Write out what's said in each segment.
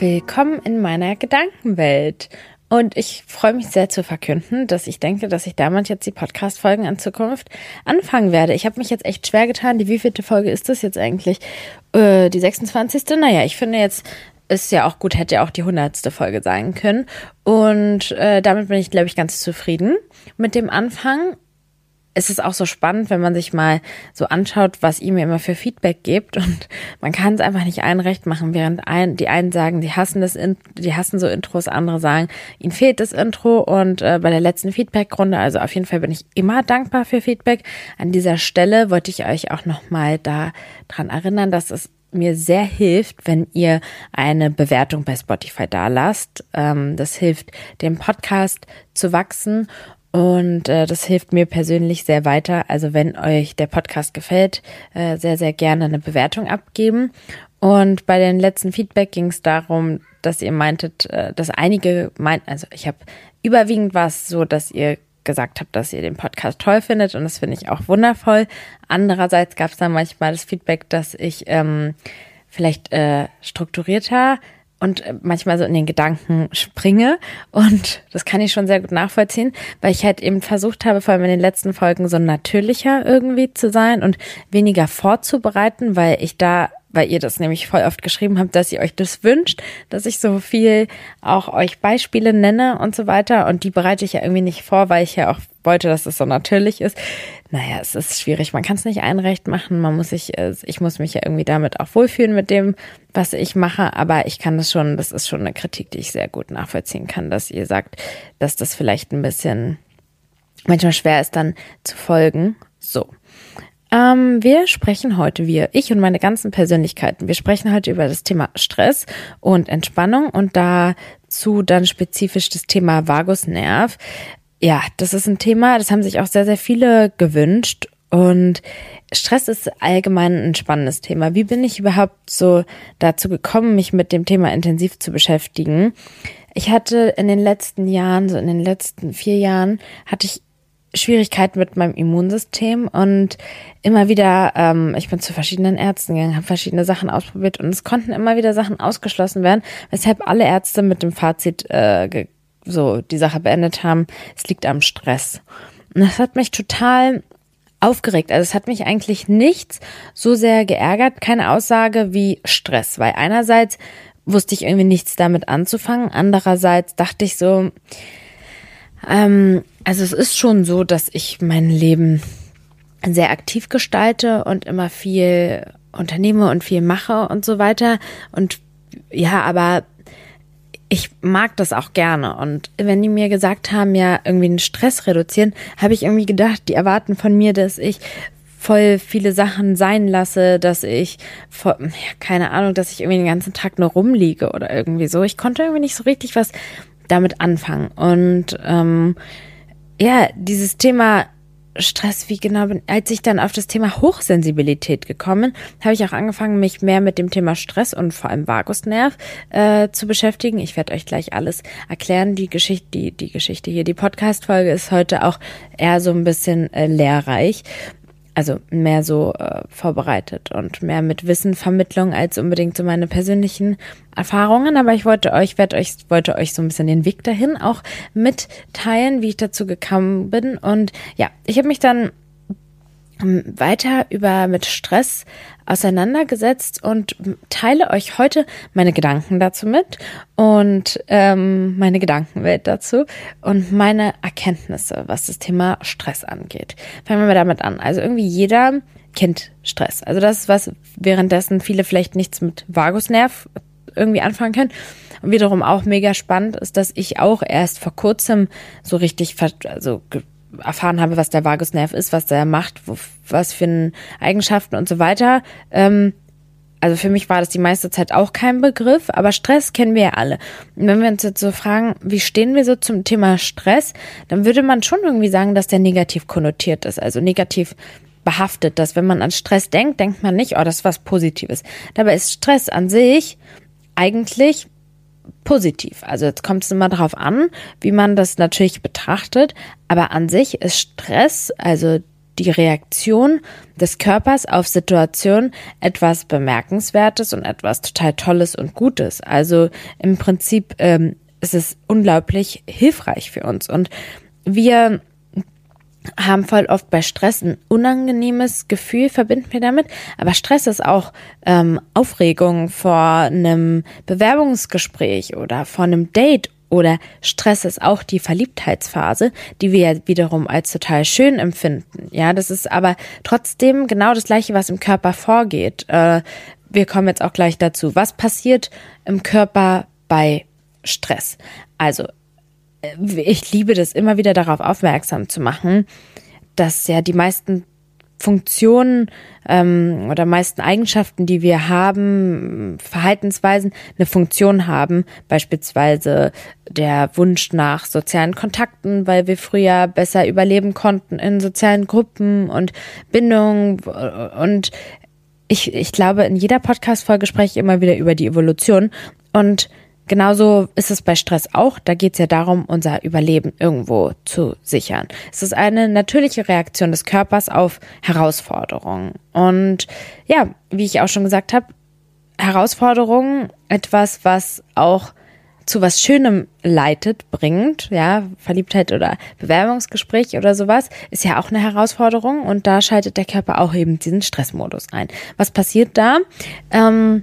Willkommen in meiner Gedankenwelt. Und ich freue mich sehr zu verkünden, dass ich denke, dass ich damit jetzt die Podcast-Folgen in Zukunft anfangen werde. Ich habe mich jetzt echt schwer getan. Die wievielte Folge ist das jetzt eigentlich? Äh, die 26. Naja, ich finde jetzt, ist ja auch gut, hätte ja auch die 100. Folge sein können. Und äh, damit bin ich, glaube ich, ganz zufrieden mit dem Anfang es ist auch so spannend, wenn man sich mal so anschaut, was ihr mir immer für Feedback gibt und man kann es einfach nicht allen recht machen, während ein, die einen sagen, die hassen das, die hassen so Intros, andere sagen, ihnen fehlt das Intro und äh, bei der letzten Feedback-Runde, also auf jeden Fall bin ich immer dankbar für Feedback. An dieser Stelle wollte ich euch auch nochmal da dran erinnern, dass es mir sehr hilft, wenn ihr eine Bewertung bei Spotify da lasst. Ähm, das hilft dem Podcast zu wachsen und äh, das hilft mir persönlich sehr weiter. Also wenn euch der Podcast gefällt, äh, sehr, sehr gerne eine Bewertung abgeben. Und bei den letzten Feedback ging es darum, dass ihr meintet, äh, dass einige meinten, also ich habe überwiegend war so, dass ihr gesagt habt, dass ihr den Podcast toll findet und das finde ich auch wundervoll. Andererseits gab es dann manchmal das Feedback, dass ich ähm, vielleicht äh, strukturierter und äh, manchmal so in den Gedanken springe. Und das kann ich schon sehr gut nachvollziehen, weil ich halt eben versucht habe, vor allem in den letzten Folgen so natürlicher irgendwie zu sein und weniger vorzubereiten, weil ich da weil ihr das nämlich voll oft geschrieben habt, dass ihr euch das wünscht, dass ich so viel auch euch Beispiele nenne und so weiter. Und die bereite ich ja irgendwie nicht vor, weil ich ja auch wollte, dass es so natürlich ist. Naja, es ist schwierig. Man kann es nicht einrecht machen. Man muss sich, äh, ich muss mich ja irgendwie damit auch wohlfühlen mit dem, was ich mache. Aber ich kann das schon, das ist schon eine Kritik, die ich sehr gut nachvollziehen kann, dass ihr sagt, dass das vielleicht ein bisschen manchmal schwer ist, dann zu folgen. So. Ähm, wir sprechen heute, wir, ich und meine ganzen Persönlichkeiten, wir sprechen heute über das Thema Stress und Entspannung und dazu dann spezifisch das Thema Vagusnerv. Ja, das ist ein Thema, das haben sich auch sehr, sehr viele gewünscht und Stress ist allgemein ein spannendes Thema. Wie bin ich überhaupt so dazu gekommen, mich mit dem Thema intensiv zu beschäftigen? Ich hatte in den letzten Jahren, so in den letzten vier Jahren, hatte ich Schwierigkeiten mit meinem Immunsystem und immer wieder, ähm, ich bin zu verschiedenen Ärzten gegangen, habe verschiedene Sachen ausprobiert und es konnten immer wieder Sachen ausgeschlossen werden, weshalb alle Ärzte mit dem Fazit äh, so die Sache beendet haben, es liegt am Stress. Und das hat mich total aufgeregt. Also es hat mich eigentlich nichts so sehr geärgert, keine Aussage wie Stress, weil einerseits wusste ich irgendwie nichts damit anzufangen, andererseits dachte ich so, ähm, also es ist schon so, dass ich mein Leben sehr aktiv gestalte und immer viel unternehme und viel mache und so weiter. Und ja, aber ich mag das auch gerne. Und wenn die mir gesagt haben, ja, irgendwie den Stress reduzieren, habe ich irgendwie gedacht, die erwarten von mir, dass ich voll viele Sachen sein lasse, dass ich, voll, ja, keine Ahnung, dass ich irgendwie den ganzen Tag nur rumliege oder irgendwie so. Ich konnte irgendwie nicht so richtig was damit anfangen. Und ähm, ja, dieses Thema Stress, wie genau bin, als ich dann auf das Thema Hochsensibilität gekommen, habe ich auch angefangen, mich mehr mit dem Thema Stress und vor allem Vagusnerv äh, zu beschäftigen. Ich werde euch gleich alles erklären. Die Geschichte, die, die Geschichte hier, die Podcast-Folge ist heute auch eher so ein bisschen äh, lehrreich also mehr so äh, vorbereitet und mehr mit Wissenvermittlung als unbedingt so meine persönlichen Erfahrungen. Aber ich wollte euch, werde euch, wollte euch so ein bisschen den Weg dahin auch mitteilen, wie ich dazu gekommen bin. Und ja, ich habe mich dann weiter über mit Stress auseinandergesetzt und teile euch heute meine Gedanken dazu mit und ähm, meine Gedankenwelt dazu und meine Erkenntnisse, was das Thema Stress angeht. Fangen wir mal damit an. Also irgendwie jeder kennt Stress. Also das was, währenddessen viele vielleicht nichts mit Vagusnerv irgendwie anfangen können. Und wiederum auch mega spannend ist, dass ich auch erst vor kurzem so richtig, also erfahren habe, was der Vagusnerv ist, was der macht, wo, was für Eigenschaften und so weiter. Ähm, also für mich war das die meiste Zeit auch kein Begriff, aber Stress kennen wir ja alle. Und wenn wir uns jetzt so fragen, wie stehen wir so zum Thema Stress, dann würde man schon irgendwie sagen, dass der negativ konnotiert ist, also negativ behaftet, dass wenn man an Stress denkt, denkt man nicht, oh, das ist was Positives. Dabei ist Stress an sich eigentlich positiv. Also jetzt kommt es immer darauf an, wie man das natürlich betrachtet. Aber an sich ist Stress, also die Reaktion des Körpers auf Situationen etwas Bemerkenswertes und etwas total Tolles und Gutes. Also im Prinzip ähm, ist es unglaublich hilfreich für uns. Und wir haben voll oft bei Stress ein unangenehmes Gefühl, verbinden wir damit. Aber Stress ist auch ähm, Aufregung vor einem Bewerbungsgespräch oder vor einem Date oder Stress ist auch die Verliebtheitsphase, die wir ja wiederum als total schön empfinden. Ja, das ist aber trotzdem genau das Gleiche, was im Körper vorgeht. Äh, wir kommen jetzt auch gleich dazu. Was passiert im Körper bei Stress? Also ich liebe das immer wieder darauf aufmerksam zu machen, dass ja die meisten Funktionen ähm, oder meisten Eigenschaften, die wir haben, Verhaltensweisen, eine Funktion haben. Beispielsweise der Wunsch nach sozialen Kontakten, weil wir früher besser überleben konnten in sozialen Gruppen und Bindungen. Und ich, ich glaube, in jeder Podcast-Folge spreche ich immer wieder über die Evolution. Und Genauso ist es bei Stress auch. Da geht es ja darum, unser Überleben irgendwo zu sichern. Es ist eine natürliche Reaktion des Körpers auf Herausforderungen. Und ja, wie ich auch schon gesagt habe, Herausforderungen, etwas, was auch zu was Schönem leitet, bringt, ja, Verliebtheit oder Bewerbungsgespräch oder sowas, ist ja auch eine Herausforderung und da schaltet der Körper auch eben diesen Stressmodus ein. Was passiert da? Ähm,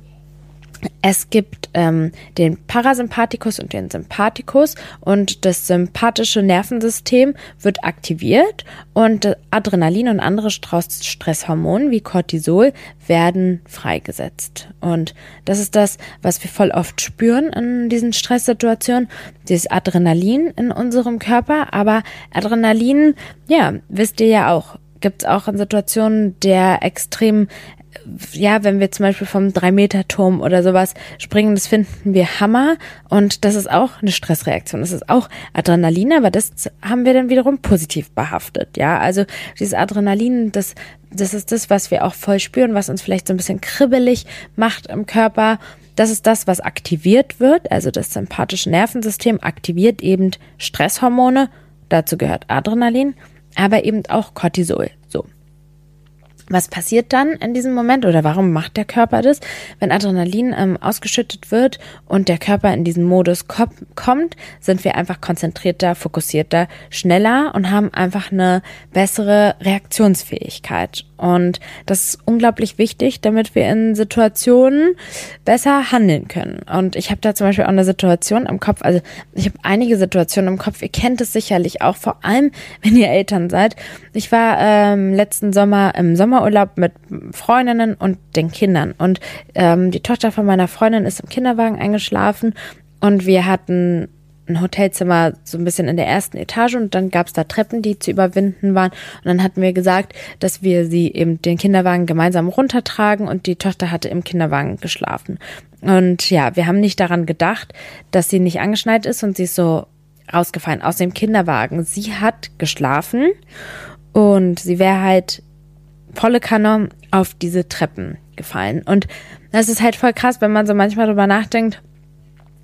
es gibt ähm, den Parasympathikus und den Sympathikus und das sympathische Nervensystem wird aktiviert und Adrenalin und andere Stresshormone wie Cortisol werden freigesetzt. Und das ist das, was wir voll oft spüren in diesen Stresssituationen, dieses Adrenalin in unserem Körper. Aber Adrenalin, ja, wisst ihr ja auch, gibt es auch in Situationen der extremen ja, wenn wir zum Beispiel vom Drei-Meter-Turm oder sowas springen, das finden wir Hammer und das ist auch eine Stressreaktion. Das ist auch Adrenalin, aber das haben wir dann wiederum positiv behaftet. Ja, also dieses Adrenalin, das, das ist das, was wir auch voll spüren, was uns vielleicht so ein bisschen kribbelig macht im Körper. Das ist das, was aktiviert wird. Also das sympathische Nervensystem aktiviert eben Stresshormone. Dazu gehört Adrenalin, aber eben auch Cortisol. So. Was passiert dann in diesem Moment oder warum macht der Körper das? Wenn Adrenalin ähm, ausgeschüttet wird und der Körper in diesen Modus kommt, sind wir einfach konzentrierter, fokussierter, schneller und haben einfach eine bessere Reaktionsfähigkeit. Und das ist unglaublich wichtig, damit wir in Situationen besser handeln können. Und ich habe da zum Beispiel auch eine Situation im Kopf, also ich habe einige Situationen im Kopf, ihr kennt es sicherlich auch, vor allem wenn ihr Eltern seid. Ich war ähm, letzten Sommer im Sommerurlaub mit Freundinnen und den Kindern. Und ähm, die Tochter von meiner Freundin ist im Kinderwagen eingeschlafen und wir hatten ein Hotelzimmer so ein bisschen in der ersten Etage und dann gab es da Treppen, die zu überwinden waren. Und dann hatten wir gesagt, dass wir sie eben den Kinderwagen gemeinsam runtertragen und die Tochter hatte im Kinderwagen geschlafen. Und ja, wir haben nicht daran gedacht, dass sie nicht angeschneit ist und sie ist so rausgefallen aus dem Kinderwagen. Sie hat geschlafen und sie wäre halt volle Kanne auf diese Treppen gefallen. Und das ist halt voll krass, wenn man so manchmal drüber nachdenkt,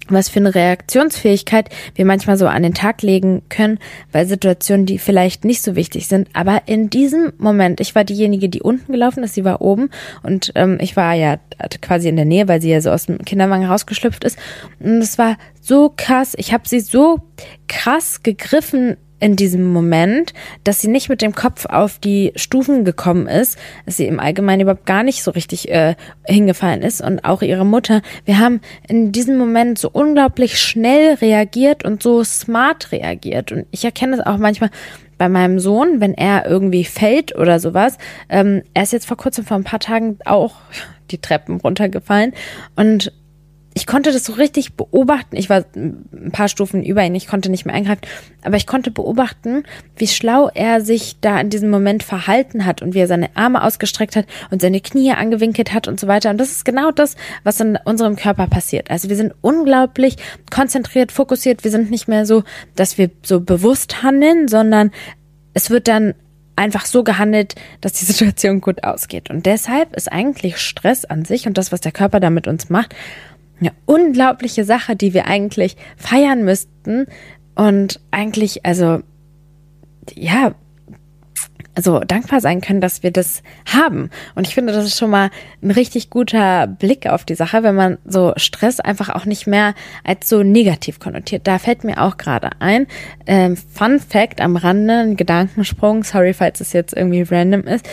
was für eine Reaktionsfähigkeit wir manchmal so an den Tag legen können bei Situationen, die vielleicht nicht so wichtig sind. Aber in diesem Moment, ich war diejenige, die unten gelaufen ist, sie war oben und ähm, ich war ja quasi in der Nähe, weil sie ja so aus dem Kinderwagen rausgeschlüpft ist. Und es war so krass. Ich habe sie so krass gegriffen in diesem Moment, dass sie nicht mit dem Kopf auf die Stufen gekommen ist, dass sie im Allgemeinen überhaupt gar nicht so richtig äh, hingefallen ist und auch ihre Mutter. Wir haben in diesem Moment so unglaublich schnell reagiert und so smart reagiert. Und ich erkenne es auch manchmal bei meinem Sohn, wenn er irgendwie fällt oder sowas. Ähm, er ist jetzt vor kurzem, vor ein paar Tagen auch die Treppen runtergefallen und ich konnte das so richtig beobachten. Ich war ein paar Stufen über ihn, ich konnte nicht mehr eingreifen, aber ich konnte beobachten, wie schlau er sich da in diesem Moment verhalten hat und wie er seine Arme ausgestreckt hat und seine Knie angewinkelt hat und so weiter. Und das ist genau das, was in unserem Körper passiert. Also wir sind unglaublich konzentriert, fokussiert. Wir sind nicht mehr so, dass wir so bewusst handeln, sondern es wird dann einfach so gehandelt, dass die Situation gut ausgeht. Und deshalb ist eigentlich Stress an sich und das, was der Körper da mit uns macht, eine unglaubliche Sache, die wir eigentlich feiern müssten und eigentlich, also ja, so dankbar sein können, dass wir das haben. Und ich finde, das ist schon mal ein richtig guter Blick auf die Sache, wenn man so Stress einfach auch nicht mehr als so negativ konnotiert. Da fällt mir auch gerade ein, ähm, Fun Fact am Rande, ein Gedankensprung, sorry, falls es jetzt irgendwie random ist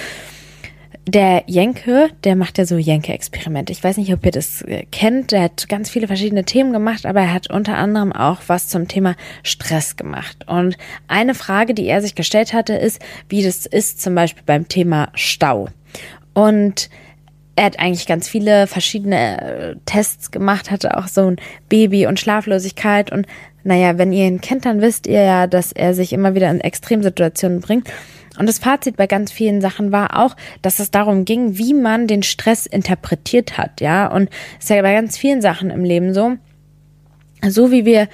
der Jenke, der macht ja so Jenke-Experimente. Ich weiß nicht, ob ihr das äh, kennt. Der hat ganz viele verschiedene Themen gemacht, aber er hat unter anderem auch was zum Thema Stress gemacht. Und eine Frage, die er sich gestellt hatte, ist, wie das ist zum Beispiel beim Thema Stau. Und er hat eigentlich ganz viele verschiedene äh, Tests gemacht, hatte auch so ein Baby und Schlaflosigkeit. Und naja, wenn ihr ihn kennt, dann wisst ihr ja, dass er sich immer wieder in Extremsituationen bringt. Und das Fazit bei ganz vielen Sachen war auch, dass es darum ging, wie man den Stress interpretiert hat, ja. Und es ist ja bei ganz vielen Sachen im Leben so, so wie wir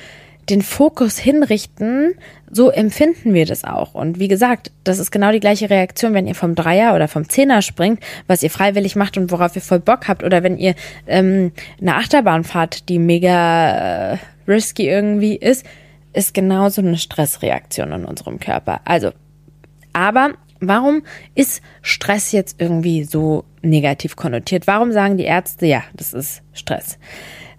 den Fokus hinrichten, so empfinden wir das auch. Und wie gesagt, das ist genau die gleiche Reaktion, wenn ihr vom Dreier oder vom Zehner springt, was ihr freiwillig macht und worauf ihr voll Bock habt, oder wenn ihr ähm, eine Achterbahn fahrt, die mega äh, risky irgendwie ist, ist genauso eine Stressreaktion in unserem Körper. Also aber warum ist Stress jetzt irgendwie so negativ konnotiert? Warum sagen die Ärzte, ja, das ist Stress?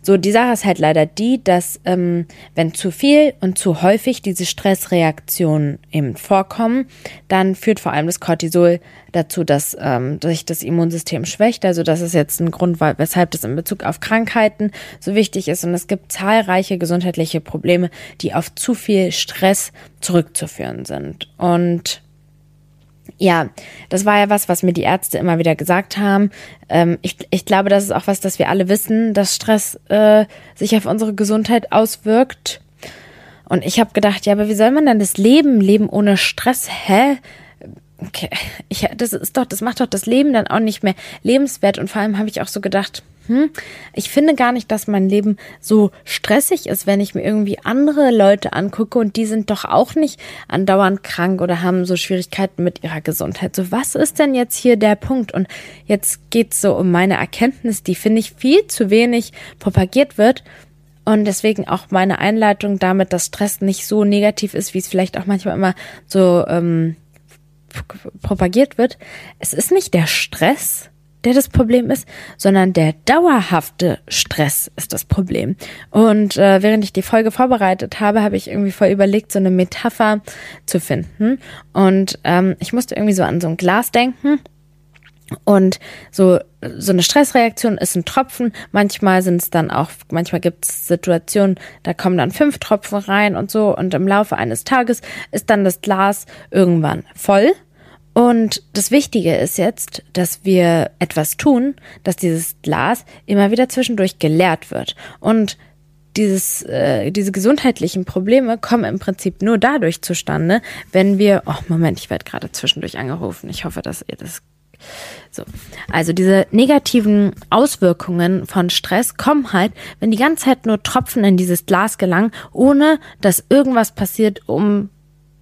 So, die Sache ist halt leider die, dass ähm, wenn zu viel und zu häufig diese Stressreaktionen eben vorkommen, dann führt vor allem das Cortisol dazu, dass ähm, sich das Immunsystem schwächt. Also das ist jetzt ein Grund, weshalb das in Bezug auf Krankheiten so wichtig ist. Und es gibt zahlreiche gesundheitliche Probleme, die auf zu viel Stress zurückzuführen sind. Und ja, das war ja was, was mir die Ärzte immer wieder gesagt haben. Ähm, ich, ich glaube, das ist auch was, das wir alle wissen, dass Stress äh, sich auf unsere Gesundheit auswirkt. Und ich habe gedacht, ja, aber wie soll man denn das Leben leben ohne Stress? Hä? Okay. Ich, das ist doch, das macht doch das Leben dann auch nicht mehr lebenswert. Und vor allem habe ich auch so gedacht, hm, ich finde gar nicht, dass mein Leben so stressig ist, wenn ich mir irgendwie andere Leute angucke und die sind doch auch nicht andauernd krank oder haben so Schwierigkeiten mit ihrer Gesundheit. So, was ist denn jetzt hier der Punkt? Und jetzt geht's so um meine Erkenntnis, die finde ich viel zu wenig propagiert wird. Und deswegen auch meine Einleitung damit, dass Stress nicht so negativ ist, wie es vielleicht auch manchmal immer so ähm, propagiert wird. Es ist nicht der Stress, der das Problem ist, sondern der dauerhafte Stress ist das Problem. Und äh, während ich die Folge vorbereitet habe, habe ich irgendwie voll überlegt, so eine Metapher zu finden. Und ähm, ich musste irgendwie so an so ein Glas denken. Und so, so eine Stressreaktion ist ein Tropfen. Manchmal sind es dann auch, manchmal gibt es Situationen, da kommen dann fünf Tropfen rein und so. Und im Laufe eines Tages ist dann das Glas irgendwann voll. Und das Wichtige ist jetzt, dass wir etwas tun, dass dieses Glas immer wieder zwischendurch geleert wird. Und dieses, äh, diese gesundheitlichen Probleme kommen im Prinzip nur dadurch zustande, wenn wir, oh Moment, ich werde gerade zwischendurch angerufen. Ich hoffe, dass ihr das so. Also diese negativen Auswirkungen von Stress kommen halt, wenn die ganze Zeit nur Tropfen in dieses Glas gelangen, ohne dass irgendwas passiert, um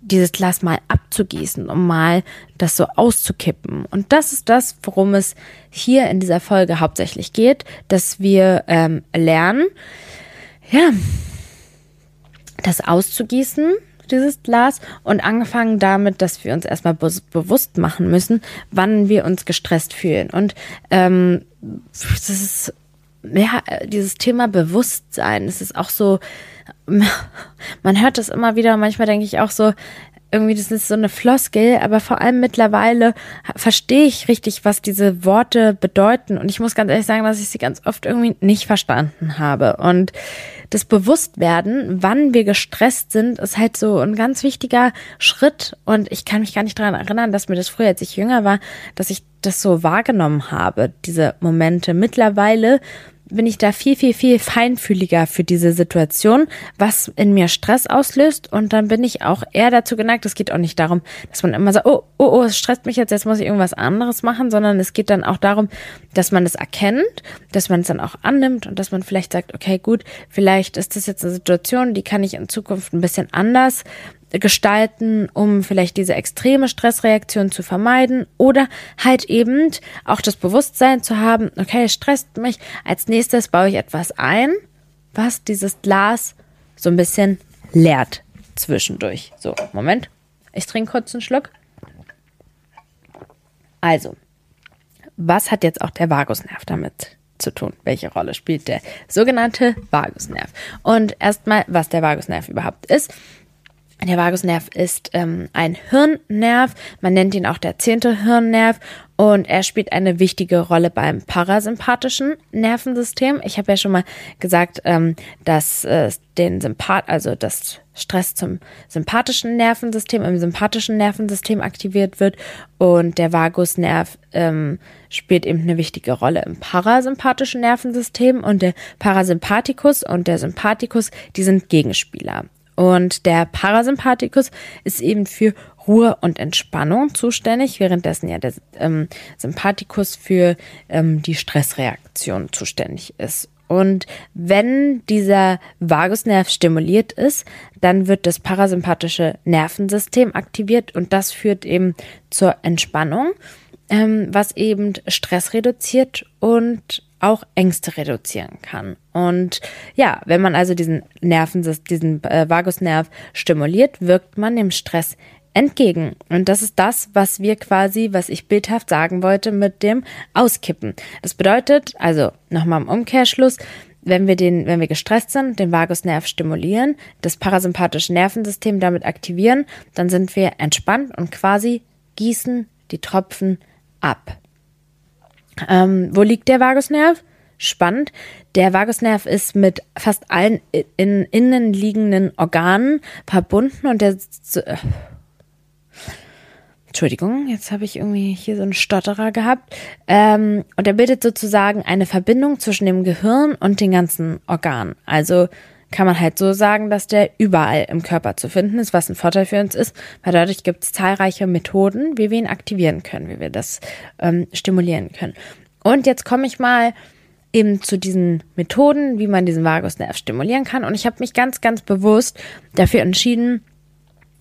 dieses Glas mal abzugießen, um mal das so auszukippen. Und das ist das, worum es hier in dieser Folge hauptsächlich geht, dass wir ähm, lernen, ja, das auszugießen, dieses Glas, und angefangen damit, dass wir uns erstmal be bewusst machen müssen, wann wir uns gestresst fühlen. Und ähm, das ist ja dieses Thema Bewusstsein. Es ist auch so, man hört das immer wieder. Manchmal denke ich auch so, irgendwie, das ist so eine Floskel, aber vor allem mittlerweile verstehe ich richtig, was diese Worte bedeuten. Und ich muss ganz ehrlich sagen, dass ich sie ganz oft irgendwie nicht verstanden habe. Und das Bewusstwerden, wann wir gestresst sind, ist halt so ein ganz wichtiger Schritt. Und ich kann mich gar nicht daran erinnern, dass mir das früher, als ich jünger war, dass ich das so wahrgenommen habe, diese Momente. Mittlerweile bin ich da viel, viel, viel feinfühliger für diese Situation, was in mir Stress auslöst. Und dann bin ich auch eher dazu geneigt, es geht auch nicht darum, dass man immer sagt, oh, oh, oh, es stresst mich jetzt, jetzt muss ich irgendwas anderes machen, sondern es geht dann auch darum, dass man es erkennt, dass man es dann auch annimmt und dass man vielleicht sagt, okay, gut, vielleicht ist das jetzt eine Situation, die kann ich in Zukunft ein bisschen anders gestalten, um vielleicht diese extreme Stressreaktion zu vermeiden oder halt eben auch das Bewusstsein zu haben, okay, es stresst mich, als nächstes baue ich etwas ein, was dieses Glas so ein bisschen leert zwischendurch. So, Moment, ich trinke kurz einen Schluck. Also, was hat jetzt auch der Vagusnerv damit zu tun? Welche Rolle spielt der sogenannte Vagusnerv? Und erstmal, was der Vagusnerv überhaupt ist. Der Vagusnerv ist ähm, ein Hirnnerv, man nennt ihn auch der zehnte Hirnnerv und er spielt eine wichtige Rolle beim parasympathischen Nervensystem. Ich habe ja schon mal gesagt, ähm, dass äh, den Sympath, also das Stress zum sympathischen Nervensystem im sympathischen Nervensystem aktiviert wird und der Vagusnerv ähm, spielt eben eine wichtige Rolle im parasympathischen Nervensystem und der Parasympathikus und der Sympathikus, die sind Gegenspieler. Und der Parasympathikus ist eben für Ruhe und Entspannung zuständig, währenddessen ja der ähm, Sympathikus für ähm, die Stressreaktion zuständig ist. Und wenn dieser Vagusnerv stimuliert ist, dann wird das parasympathische Nervensystem aktiviert und das führt eben zur Entspannung, ähm, was eben Stress reduziert und auch Ängste reduzieren kann. Und ja, wenn man also diesen Nerven, diesen äh, Vagusnerv stimuliert, wirkt man dem Stress entgegen. Und das ist das, was wir quasi, was ich bildhaft sagen wollte mit dem Auskippen. Das bedeutet, also nochmal im Umkehrschluss, wenn wir den, wenn wir gestresst sind, den Vagusnerv stimulieren, das parasympathische Nervensystem damit aktivieren, dann sind wir entspannt und quasi gießen die Tropfen ab. Ähm, wo liegt der Vagusnerv? Spannend. Der Vagusnerv ist mit fast allen in, innen liegenden Organen verbunden und der äh, Entschuldigung, jetzt habe ich irgendwie hier so einen Stotterer gehabt. Ähm, und er bildet sozusagen eine Verbindung zwischen dem Gehirn und den ganzen Organen. Also kann man halt so sagen, dass der überall im Körper zu finden ist, was ein Vorteil für uns ist, weil dadurch gibt es zahlreiche Methoden, wie wir ihn aktivieren können, wie wir das ähm, stimulieren können. Und jetzt komme ich mal eben zu diesen Methoden, wie man diesen Vagusnerv stimulieren kann. Und ich habe mich ganz, ganz bewusst dafür entschieden,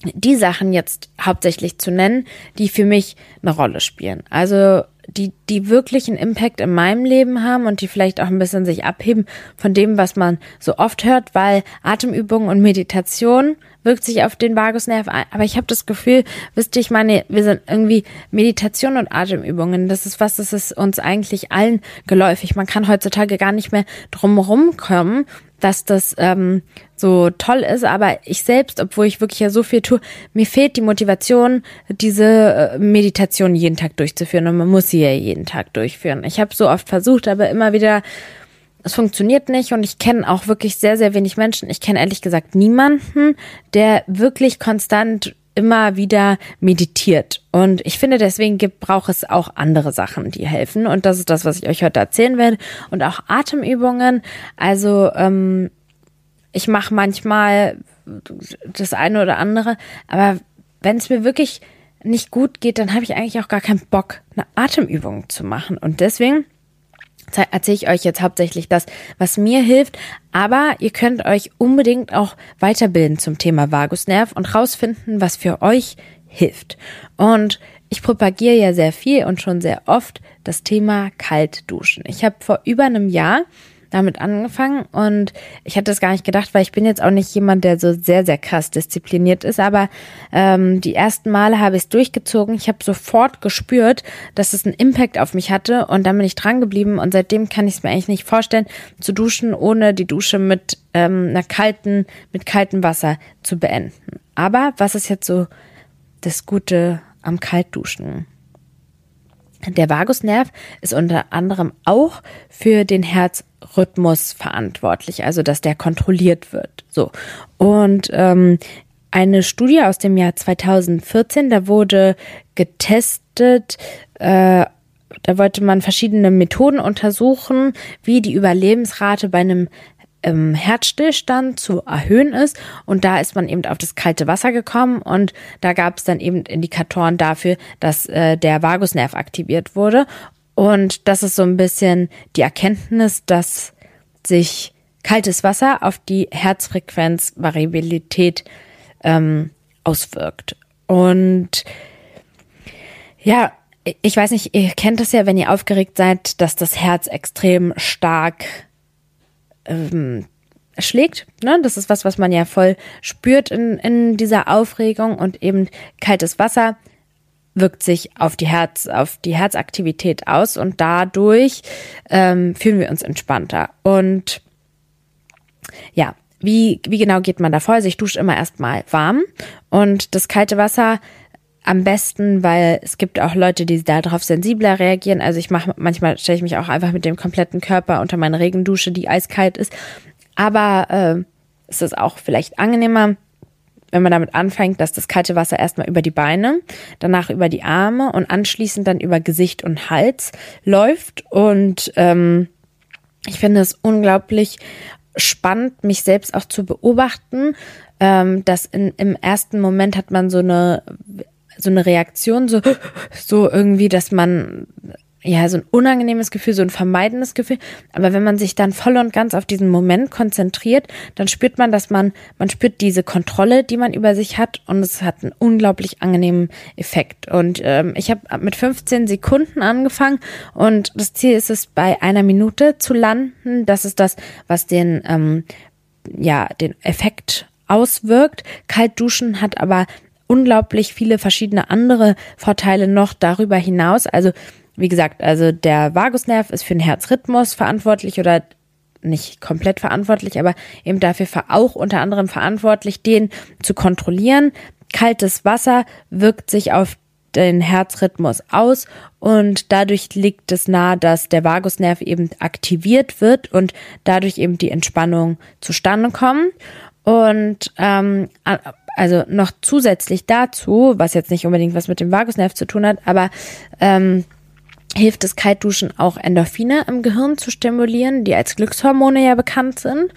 die Sachen jetzt hauptsächlich zu nennen, die für mich eine Rolle spielen. Also die, die wirklich einen Impact in meinem Leben haben und die vielleicht auch ein bisschen sich abheben von dem, was man so oft hört, weil Atemübungen und Meditation wirkt sich auf den Vagusnerv ein. Aber ich habe das Gefühl, wisst ihr, ich meine, wir sind irgendwie Meditation und Atemübungen. Das ist was, das ist uns eigentlich allen geläufig. Man kann heutzutage gar nicht mehr drumherum kommen, dass das ähm, so toll ist, aber ich selbst, obwohl ich wirklich ja so viel tue, mir fehlt die Motivation, diese äh, Meditation jeden Tag durchzuführen und man muss sie ja jeden Tag durchführen. Ich habe so oft versucht, aber immer wieder es funktioniert nicht und ich kenne auch wirklich sehr, sehr wenig Menschen. Ich kenne ehrlich gesagt niemanden, der wirklich konstant immer wieder meditiert. Und ich finde, deswegen braucht es auch andere Sachen, die helfen. Und das ist das, was ich euch heute erzählen werde. Und auch Atemübungen. Also ähm, ich mache manchmal das eine oder andere, aber wenn es mir wirklich nicht gut geht, dann habe ich eigentlich auch gar keinen Bock, eine Atemübung zu machen. Und deswegen erzähle ich euch jetzt hauptsächlich das, was mir hilft. Aber ihr könnt euch unbedingt auch weiterbilden zum Thema Vagusnerv und rausfinden, was für euch hilft. Und ich propagiere ja sehr viel und schon sehr oft das Thema Kaltduschen. Ich habe vor über einem Jahr damit angefangen und ich hatte das gar nicht gedacht, weil ich bin jetzt auch nicht jemand, der so sehr, sehr krass diszipliniert ist, aber ähm, die ersten Male habe ich es durchgezogen. Ich habe sofort gespürt, dass es einen Impact auf mich hatte und dann bin ich dran geblieben und seitdem kann ich es mir eigentlich nicht vorstellen, zu duschen, ohne die Dusche mit ähm, einer kalten, mit kaltem Wasser zu beenden. Aber was ist jetzt so das Gute am Kaltduschen? Der Vagusnerv ist unter anderem auch für den Herzrhythmus verantwortlich, also dass der kontrolliert wird. So und ähm, eine Studie aus dem Jahr 2014, da wurde getestet, äh, da wollte man verschiedene Methoden untersuchen, wie die Überlebensrate bei einem ähm, Herzstillstand zu erhöhen ist. Und da ist man eben auf das kalte Wasser gekommen und da gab es dann eben Indikatoren dafür, dass äh, der Vagusnerv aktiviert wurde. Und das ist so ein bisschen die Erkenntnis, dass sich kaltes Wasser auf die Herzfrequenzvariabilität ähm, auswirkt. Und ja, ich weiß nicht, ihr kennt das ja, wenn ihr aufgeregt seid, dass das Herz extrem stark ähm, schlägt. Ne? Das ist was, was man ja voll spürt in, in dieser Aufregung und eben kaltes Wasser wirkt sich auf die Herz, auf die Herzaktivität aus und dadurch ähm, fühlen wir uns entspannter. Und ja, wie, wie genau geht man da vor? Also ich dusche immer erstmal warm und das kalte Wasser am besten, weil es gibt auch Leute, die darauf sensibler reagieren. Also ich mache manchmal stelle ich mich auch einfach mit dem kompletten Körper unter meine Regendusche, die eiskalt ist. Aber äh, es ist auch vielleicht angenehmer, wenn man damit anfängt, dass das kalte Wasser erstmal über die Beine, danach über die Arme und anschließend dann über Gesicht und Hals läuft. Und ähm, ich finde es unglaublich spannend, mich selbst auch zu beobachten, ähm, dass in, im ersten Moment hat man so eine so eine Reaktion, so, so irgendwie, dass man ja, so ein unangenehmes Gefühl, so ein vermeidendes Gefühl. Aber wenn man sich dann voll und ganz auf diesen Moment konzentriert, dann spürt man, dass man, man spürt diese Kontrolle, die man über sich hat und es hat einen unglaublich angenehmen Effekt. Und ähm, ich habe mit 15 Sekunden angefangen und das Ziel ist es, bei einer Minute zu landen. Das ist das, was den, ähm, ja, den Effekt auswirkt. Kalt duschen hat aber unglaublich viele verschiedene andere Vorteile noch darüber hinaus. Also, wie gesagt, also der Vagusnerv ist für den Herzrhythmus verantwortlich oder nicht komplett verantwortlich, aber eben dafür auch unter anderem verantwortlich, den zu kontrollieren. Kaltes Wasser wirkt sich auf den Herzrhythmus aus und dadurch liegt es nahe, dass der Vagusnerv eben aktiviert wird und dadurch eben die Entspannung zustande kommt. Und ähm, also noch zusätzlich dazu, was jetzt nicht unbedingt was mit dem Vagusnerv zu tun hat, aber ähm, hilft es Kaltduschen auch Endorphine im Gehirn zu stimulieren, die als Glückshormone ja bekannt sind.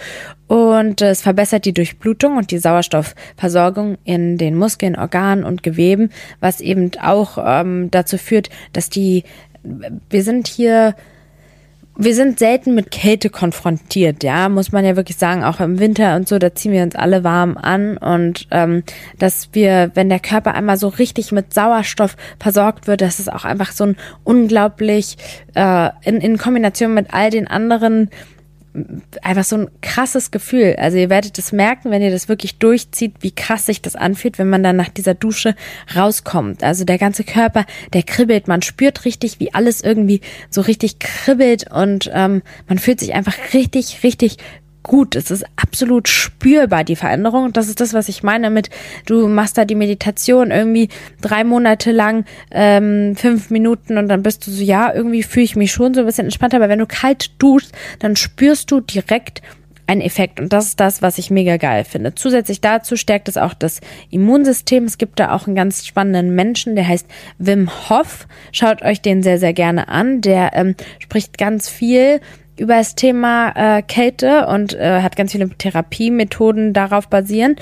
Und es verbessert die Durchblutung und die Sauerstoffversorgung in den Muskeln, Organen und Geweben, was eben auch ähm, dazu führt, dass die, wir sind hier wir sind selten mit Kälte konfrontiert, ja, muss man ja wirklich sagen, auch im Winter und so, da ziehen wir uns alle warm an. Und ähm, dass wir, wenn der Körper einmal so richtig mit Sauerstoff versorgt wird, dass es auch einfach so ein unglaublich äh, in, in Kombination mit all den anderen einfach so ein krasses Gefühl. Also ihr werdet es merken, wenn ihr das wirklich durchzieht, wie krass sich das anfühlt, wenn man dann nach dieser Dusche rauskommt. Also der ganze Körper, der kribbelt. Man spürt richtig, wie alles irgendwie so richtig kribbelt und ähm, man fühlt sich einfach richtig, richtig gut. Es ist absolut spürbar, die Veränderung. das ist das, was ich meine mit, du machst da die Meditation irgendwie drei Monate lang, ähm, fünf Minuten und dann bist du so, ja, irgendwie fühle ich mich schon so ein bisschen entspannter. Aber wenn du kalt duschst, dann spürst du direkt einen Effekt. Und das ist das, was ich mega geil finde. Zusätzlich dazu stärkt es auch das Immunsystem. Es gibt da auch einen ganz spannenden Menschen, der heißt Wim Hof. Schaut euch den sehr, sehr gerne an. Der ähm, spricht ganz viel über das Thema äh, Kälte und äh, hat ganz viele Therapiemethoden darauf basieren.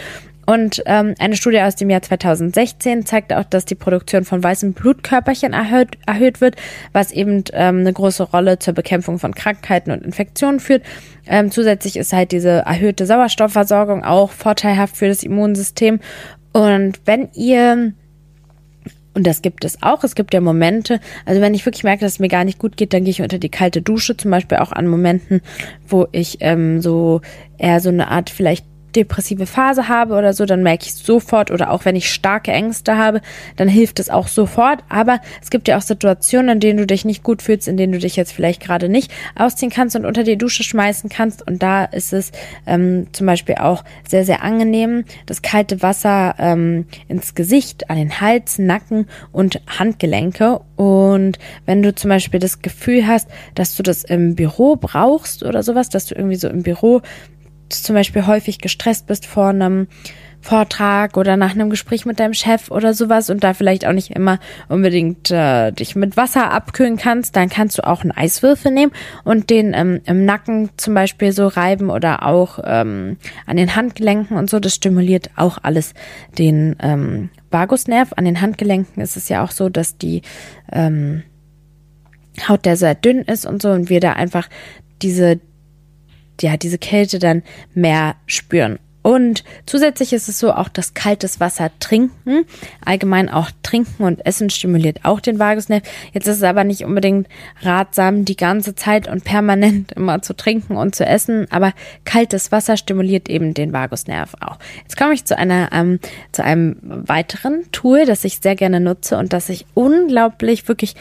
Und ähm, eine Studie aus dem Jahr 2016 zeigt auch, dass die Produktion von weißen Blutkörperchen erhöht, erhöht wird, was eben ähm, eine große Rolle zur Bekämpfung von Krankheiten und Infektionen führt. Ähm, zusätzlich ist halt diese erhöhte Sauerstoffversorgung auch vorteilhaft für das Immunsystem. Und wenn ihr und das gibt es auch. Es gibt ja Momente, also wenn ich wirklich merke, dass es mir gar nicht gut geht, dann gehe ich unter die kalte Dusche, zum Beispiel auch an Momenten, wo ich ähm, so eher so eine Art vielleicht depressive Phase habe oder so, dann merke ich sofort oder auch wenn ich starke Ängste habe, dann hilft es auch sofort. Aber es gibt ja auch Situationen, in denen du dich nicht gut fühlst, in denen du dich jetzt vielleicht gerade nicht ausziehen kannst und unter die Dusche schmeißen kannst. Und da ist es ähm, zum Beispiel auch sehr, sehr angenehm, das kalte Wasser ähm, ins Gesicht, an den Hals, Nacken und Handgelenke. Und wenn du zum Beispiel das Gefühl hast, dass du das im Büro brauchst oder sowas, dass du irgendwie so im Büro zum Beispiel häufig gestresst bist vor einem Vortrag oder nach einem Gespräch mit deinem Chef oder sowas und da vielleicht auch nicht immer unbedingt äh, dich mit Wasser abkühlen kannst, dann kannst du auch einen Eiswürfel nehmen und den ähm, im Nacken zum Beispiel so reiben oder auch ähm, an den Handgelenken und so. Das stimuliert auch alles den ähm, Vagusnerv. An den Handgelenken ist es ja auch so, dass die ähm, Haut der sehr dünn ist und so und wir da einfach diese ja, diese Kälte dann mehr spüren. Und zusätzlich ist es so, auch das kaltes Wasser trinken, allgemein auch trinken und essen stimuliert auch den Vagusnerv. Jetzt ist es aber nicht unbedingt ratsam, die ganze Zeit und permanent immer zu trinken und zu essen, aber kaltes Wasser stimuliert eben den Vagusnerv auch. Jetzt komme ich zu einer, ähm, zu einem weiteren Tool, das ich sehr gerne nutze und das ich unglaublich wirklich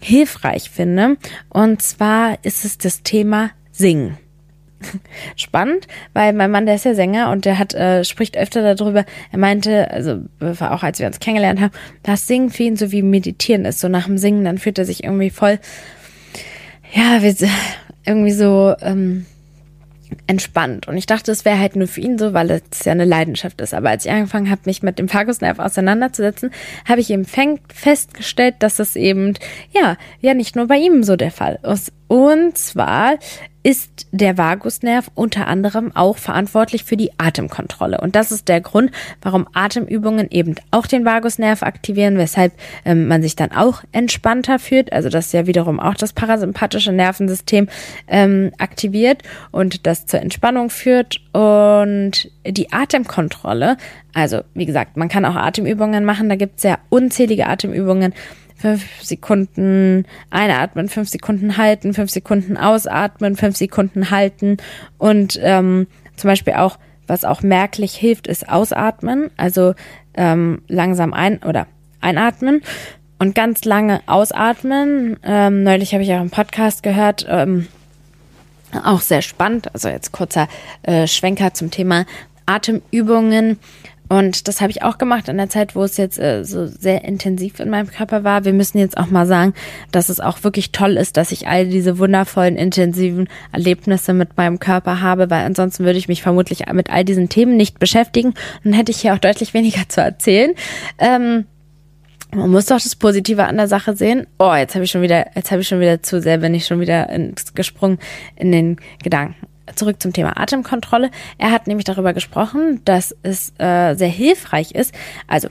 hilfreich finde. Und zwar ist es das Thema Singen spannend, weil mein Mann, der ist ja Sänger und der hat, äh, spricht öfter darüber. Er meinte, also auch als wir uns kennengelernt haben, dass Singen für ihn so wie Meditieren ist. So nach dem Singen, dann fühlt er sich irgendwie voll, ja, wie, irgendwie so ähm, entspannt. Und ich dachte, es wäre halt nur für ihn so, weil es ja eine Leidenschaft ist. Aber als ich angefangen habe, mich mit dem Vagusnerv auseinanderzusetzen, habe ich eben festgestellt, dass es eben, ja, ja nicht nur bei ihm so der Fall ist. Und zwar ist der Vagusnerv unter anderem auch verantwortlich für die Atemkontrolle. Und das ist der Grund, warum Atemübungen eben auch den Vagusnerv aktivieren, weshalb ähm, man sich dann auch entspannter fühlt. Also das ja wiederum auch das parasympathische Nervensystem ähm, aktiviert und das zur Entspannung führt. Und die Atemkontrolle, also wie gesagt, man kann auch Atemübungen machen, da gibt es ja unzählige Atemübungen fünf Sekunden einatmen, fünf Sekunden halten, fünf Sekunden ausatmen, fünf Sekunden halten und ähm, zum Beispiel auch, was auch merklich hilft, ist ausatmen, also ähm, langsam ein oder einatmen und ganz lange ausatmen. Ähm, neulich habe ich auch einen Podcast gehört, ähm, auch sehr spannend. Also jetzt kurzer äh, Schwenker zum Thema Atemübungen. Und das habe ich auch gemacht in der Zeit, wo es jetzt äh, so sehr intensiv in meinem Körper war. Wir müssen jetzt auch mal sagen, dass es auch wirklich toll ist, dass ich all diese wundervollen, intensiven Erlebnisse mit meinem Körper habe, weil ansonsten würde ich mich vermutlich mit all diesen Themen nicht beschäftigen. Dann hätte ich hier auch deutlich weniger zu erzählen. Ähm, man muss doch das Positive an der Sache sehen. Oh, jetzt habe ich schon wieder, jetzt habe ich schon wieder zu sehr, bin ich schon wieder ins, gesprungen in den Gedanken zurück zum Thema Atemkontrolle. Er hat nämlich darüber gesprochen, dass es äh, sehr hilfreich ist. Also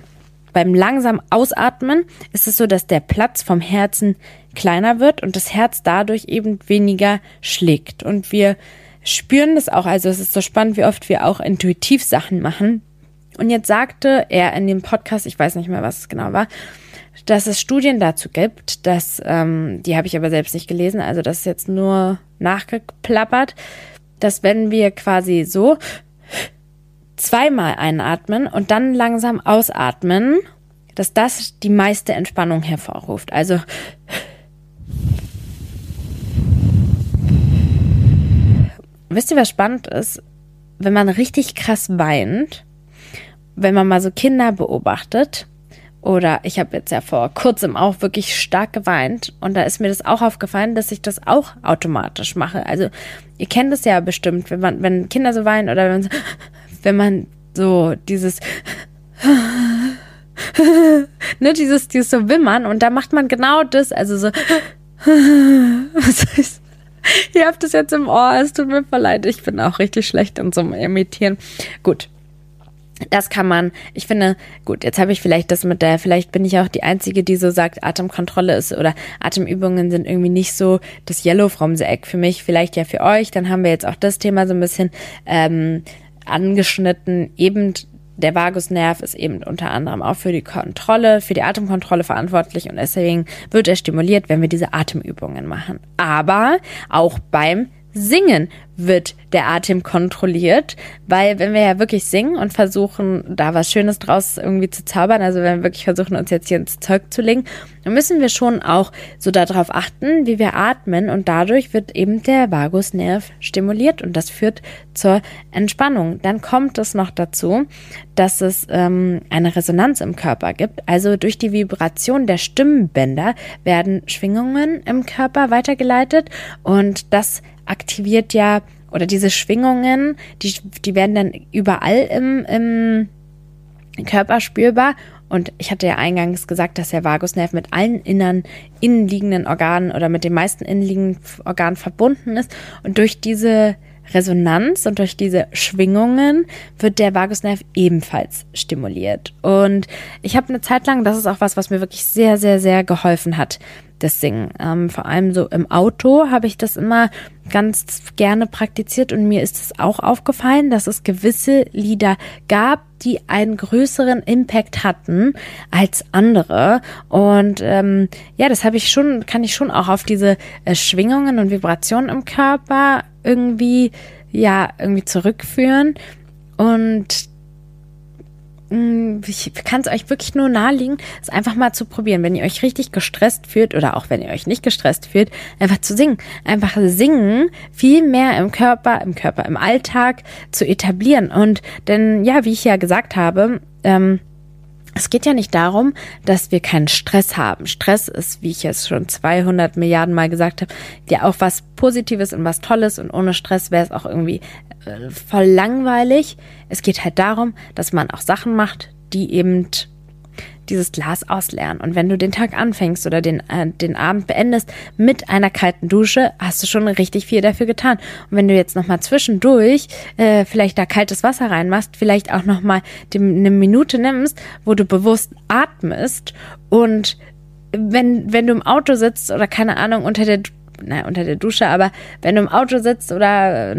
beim langsamen Ausatmen ist es so, dass der Platz vom Herzen kleiner wird und das Herz dadurch eben weniger schlägt. Und wir spüren das auch. Also es ist so spannend, wie oft wir auch intuitiv Sachen machen. Und jetzt sagte er in dem Podcast, ich weiß nicht mehr, was es genau war, dass es Studien dazu gibt, dass, ähm, die habe ich aber selbst nicht gelesen, also das ist jetzt nur nachgeplappert, dass wenn wir quasi so zweimal einatmen und dann langsam ausatmen, dass das die meiste Entspannung hervorruft. Also wisst ihr, was spannend ist? Wenn man richtig krass weint, wenn man mal so Kinder beobachtet, oder ich habe jetzt ja vor kurzem auch wirklich stark geweint. Und da ist mir das auch aufgefallen, dass ich das auch automatisch mache. Also ihr kennt es ja bestimmt, wenn man, wenn Kinder so weinen oder wenn, wenn man so dieses ne, dieses, dieses so Wimmern. Und da macht man genau das, also so was heißt, ihr habt es jetzt im Ohr, es tut mir voll leid, ich bin auch richtig schlecht in so einem Imitieren. Gut, das kann man, ich finde, gut, jetzt habe ich vielleicht das mit der, vielleicht bin ich auch die Einzige, die so sagt, Atemkontrolle ist oder Atemübungen sind irgendwie nicht so das Yellow from the Egg für mich, vielleicht ja für euch. Dann haben wir jetzt auch das Thema so ein bisschen ähm, angeschnitten. Eben der Vagusnerv ist eben unter anderem auch für die Kontrolle, für die Atemkontrolle verantwortlich und deswegen wird er stimuliert, wenn wir diese Atemübungen machen. Aber auch beim Singen wird der Atem kontrolliert, weil wenn wir ja wirklich singen und versuchen, da was Schönes draus irgendwie zu zaubern, also wenn wir wirklich versuchen, uns jetzt hier ins Zeug zu legen, dann müssen wir schon auch so darauf achten, wie wir atmen und dadurch wird eben der Vagusnerv stimuliert und das führt zur Entspannung. Dann kommt es noch dazu, dass es ähm, eine Resonanz im Körper gibt. Also durch die Vibration der Stimmbänder werden Schwingungen im Körper weitergeleitet und das aktiviert ja, oder diese Schwingungen, die, die werden dann überall im, im Körper spürbar. Und ich hatte ja eingangs gesagt, dass der Vagusnerv mit allen inneren, innenliegenden Organen oder mit den meisten innenliegenden Organen verbunden ist. Und durch diese Resonanz und durch diese Schwingungen wird der Vagusnerv ebenfalls stimuliert. Und ich habe eine Zeit lang, das ist auch was, was mir wirklich sehr, sehr, sehr geholfen hat, das Singen. Ähm, vor allem so im Auto habe ich das immer ganz gerne praktiziert und mir ist es auch aufgefallen, dass es gewisse Lieder gab, die einen größeren Impact hatten als andere. Und ähm, ja, das habe ich schon, kann ich schon auch auf diese äh, Schwingungen und Vibrationen im Körper irgendwie, ja, irgendwie zurückführen. Und ich kann es euch wirklich nur nahelegen, es einfach mal zu probieren. Wenn ihr euch richtig gestresst fühlt oder auch wenn ihr euch nicht gestresst fühlt, einfach zu singen. Einfach singen, viel mehr im Körper, im Körper, im Alltag zu etablieren. Und denn, ja, wie ich ja gesagt habe, ähm, es geht ja nicht darum, dass wir keinen Stress haben. Stress ist, wie ich es schon 200 Milliarden Mal gesagt habe, ja auch was Positives und was Tolles und ohne Stress wäre es auch irgendwie äh, voll langweilig. Es geht halt darum, dass man auch Sachen macht, die eben dieses Glas ausleeren. Und wenn du den Tag anfängst oder den, äh, den Abend beendest mit einer kalten Dusche, hast du schon richtig viel dafür getan. Und wenn du jetzt nochmal zwischendurch äh, vielleicht da kaltes Wasser reinmachst, vielleicht auch nochmal eine Minute nimmst, wo du bewusst atmest und wenn, wenn du im Auto sitzt oder keine Ahnung, unter der na, unter der Dusche, aber wenn du im Auto sitzt oder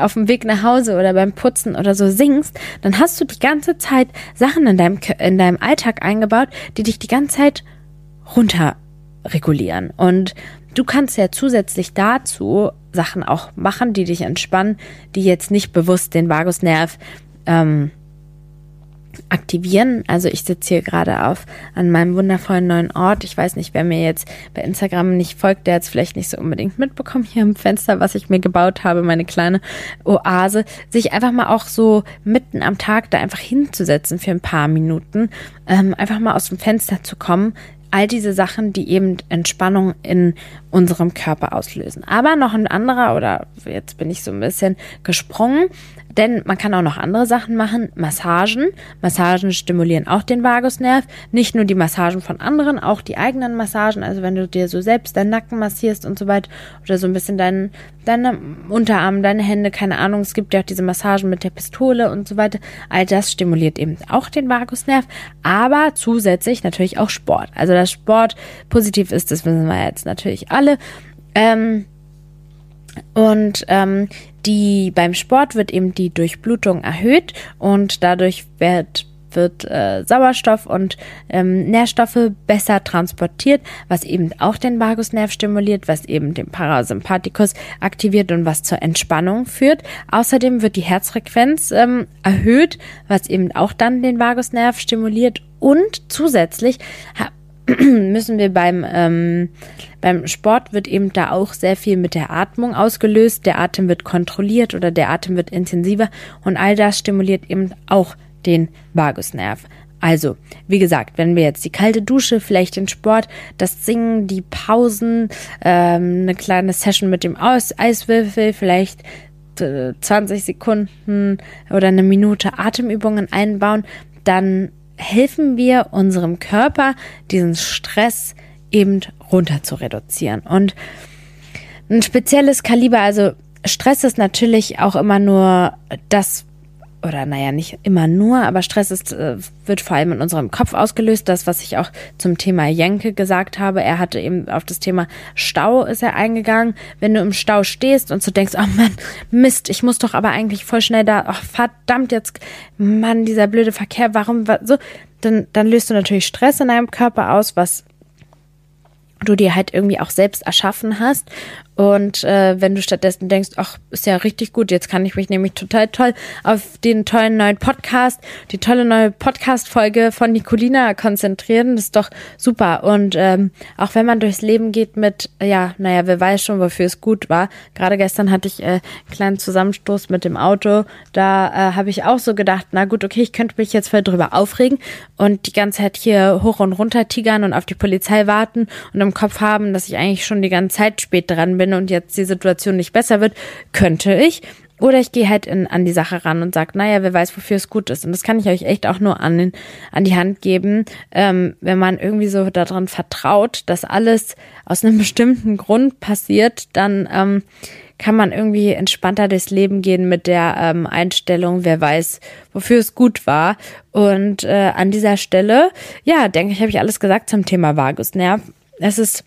auf dem Weg nach Hause oder beim Putzen oder so singst, dann hast du die ganze Zeit Sachen in deinem, in deinem Alltag eingebaut, die dich die ganze Zeit runter regulieren. Und du kannst ja zusätzlich dazu Sachen auch machen, die dich entspannen, die jetzt nicht bewusst den Vagusnerv ähm, aktivieren. Also ich sitze hier gerade auf an meinem wundervollen neuen Ort. Ich weiß nicht, wer mir jetzt bei Instagram nicht folgt, der hat es vielleicht nicht so unbedingt mitbekommen hier im Fenster, was ich mir gebaut habe, meine kleine Oase, sich einfach mal auch so mitten am Tag da einfach hinzusetzen für ein paar Minuten, ähm, einfach mal aus dem Fenster zu kommen, all diese Sachen, die eben Entspannung in unserem Körper auslösen. Aber noch ein anderer, oder jetzt bin ich so ein bisschen gesprungen, denn man kann auch noch andere Sachen machen. Massagen. Massagen stimulieren auch den Vagusnerv. Nicht nur die Massagen von anderen, auch die eigenen Massagen. Also wenn du dir so selbst deinen Nacken massierst und so weiter oder so ein bisschen deinen, deine Unterarme, deine Hände, keine Ahnung. Es gibt ja auch diese Massagen mit der Pistole und so weiter. All das stimuliert eben auch den Vagusnerv. Aber zusätzlich natürlich auch Sport. Also dass Sport positiv ist, das wissen wir jetzt natürlich alle. Ähm, und ähm, die beim Sport wird eben die Durchblutung erhöht und dadurch wird wird äh, Sauerstoff und ähm, Nährstoffe besser transportiert, was eben auch den Vagusnerv stimuliert, was eben den Parasympathikus aktiviert und was zur Entspannung führt. Außerdem wird die Herzfrequenz ähm, erhöht, was eben auch dann den Vagusnerv stimuliert und zusätzlich müssen wir beim, ähm, beim Sport wird eben da auch sehr viel mit der Atmung ausgelöst. Der Atem wird kontrolliert oder der Atem wird intensiver und all das stimuliert eben auch den Vagusnerv. Also, wie gesagt, wenn wir jetzt die kalte Dusche, vielleicht den Sport, das Singen, die Pausen, ähm, eine kleine Session mit dem Eis Eiswürfel, vielleicht 20 äh, Sekunden oder eine Minute Atemübungen einbauen, dann helfen wir unserem Körper, diesen Stress eben runter zu reduzieren. Und ein spezielles Kaliber, also Stress ist natürlich auch immer nur das, oder naja, nicht immer nur, aber Stress ist, äh, wird vor allem in unserem Kopf ausgelöst. Das, was ich auch zum Thema Jenke gesagt habe, er hatte eben auf das Thema Stau ist er eingegangen. Wenn du im Stau stehst und so denkst, oh Mann, Mist, ich muss doch aber eigentlich voll schnell da, oh verdammt jetzt, Mann, dieser blöde Verkehr, warum, so, dann, dann löst du natürlich Stress in deinem Körper aus, was du dir halt irgendwie auch selbst erschaffen hast. Und äh, wenn du stattdessen denkst, ach, ist ja richtig gut, jetzt kann ich mich nämlich total toll auf den tollen neuen Podcast, die tolle neue Podcast-Folge von Nicolina konzentrieren, das ist doch super. Und ähm, auch wenn man durchs Leben geht mit, ja, naja, wer weiß schon, wofür es gut war. Gerade gestern hatte ich äh, einen kleinen Zusammenstoß mit dem Auto. Da äh, habe ich auch so gedacht, na gut, okay, ich könnte mich jetzt voll drüber aufregen und die ganze Zeit hier hoch und runter tigern und auf die Polizei warten und im Kopf haben, dass ich eigentlich schon die ganze Zeit spät dran bin bin und jetzt die Situation nicht besser wird, könnte ich. Oder ich gehe halt in, an die Sache ran und sage, naja, wer weiß, wofür es gut ist. Und das kann ich euch echt auch nur an, an die Hand geben, ähm, wenn man irgendwie so daran vertraut, dass alles aus einem bestimmten Grund passiert, dann ähm, kann man irgendwie entspannter durchs Leben gehen mit der ähm, Einstellung, wer weiß, wofür es gut war. Und äh, an dieser Stelle, ja, denke ich, habe ich alles gesagt zum Thema Vagusnerv. Es ist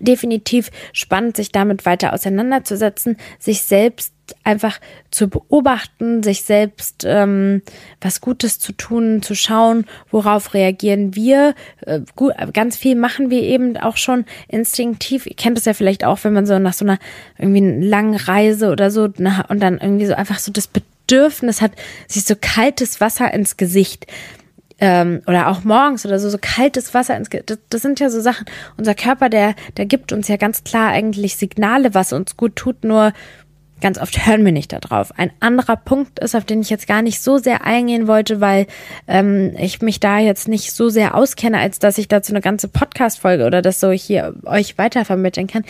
definitiv spannend, sich damit weiter auseinanderzusetzen, sich selbst einfach zu beobachten, sich selbst ähm, was Gutes zu tun, zu schauen, worauf reagieren wir. Äh, gut, ganz viel machen wir eben auch schon instinktiv. Ihr kennt es ja vielleicht auch, wenn man so nach so einer irgendwie langen Reise oder so und dann irgendwie so einfach so das Bedürfnis hat, sich so kaltes Wasser ins Gesicht ähm, oder auch morgens oder so, so kaltes Wasser ins das, das sind ja so Sachen. Unser Körper, der, der gibt uns ja ganz klar eigentlich Signale, was uns gut tut, nur ganz oft hören wir nicht darauf. Ein anderer Punkt ist, auf den ich jetzt gar nicht so sehr eingehen wollte, weil ähm, ich mich da jetzt nicht so sehr auskenne, als dass ich dazu eine ganze Podcast-Folge oder das so hier euch weitervermitteln kann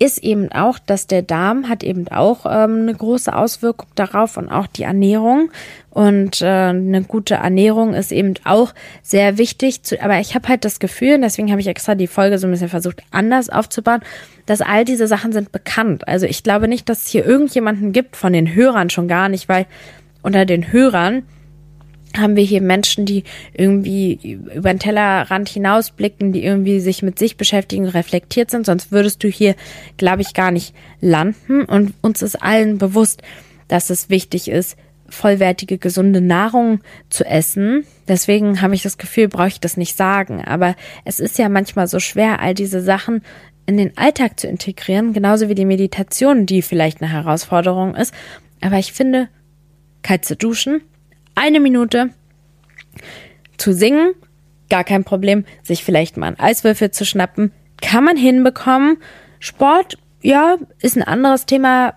ist eben auch, dass der Darm hat eben auch ähm, eine große Auswirkung darauf und auch die Ernährung. Und äh, eine gute Ernährung ist eben auch sehr wichtig. Zu, aber ich habe halt das Gefühl, und deswegen habe ich extra die Folge so ein bisschen versucht, anders aufzubauen, dass all diese Sachen sind bekannt. Also ich glaube nicht, dass es hier irgendjemanden gibt von den Hörern schon gar nicht, weil unter den Hörern haben wir hier Menschen, die irgendwie über den Tellerrand hinausblicken, die irgendwie sich mit sich beschäftigen, reflektiert sind. Sonst würdest du hier, glaube ich, gar nicht landen. Und uns ist allen bewusst, dass es wichtig ist, vollwertige, gesunde Nahrung zu essen. Deswegen habe ich das Gefühl, brauche ich das nicht sagen. Aber es ist ja manchmal so schwer, all diese Sachen in den Alltag zu integrieren, genauso wie die Meditation, die vielleicht eine Herausforderung ist. Aber ich finde, kalt zu duschen, eine Minute zu singen, gar kein Problem. Sich vielleicht mal einen Eiswürfel zu schnappen, kann man hinbekommen. Sport, ja, ist ein anderes Thema.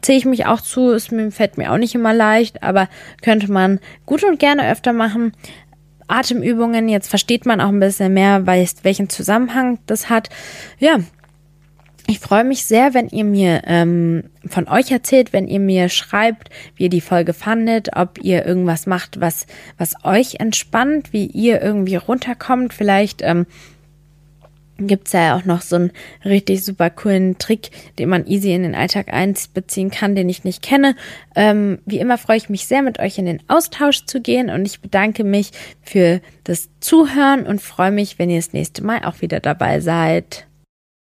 Zähle ich mich auch zu, mir, fällt mir auch nicht immer leicht, aber könnte man gut und gerne öfter machen. Atemübungen, jetzt versteht man auch ein bisschen mehr, weiß, welchen Zusammenhang das hat. Ja, ich freue mich sehr, wenn ihr mir ähm, von euch erzählt, wenn ihr mir schreibt, wie ihr die Folge fandet, ob ihr irgendwas macht, was, was euch entspannt, wie ihr irgendwie runterkommt. Vielleicht ähm, gibt's ja auch noch so einen richtig super coolen Trick, den man easy in den Alltag einbeziehen kann, den ich nicht kenne. Ähm, wie immer freue ich mich sehr, mit euch in den Austausch zu gehen und ich bedanke mich für das Zuhören und freue mich, wenn ihr das nächste Mal auch wieder dabei seid.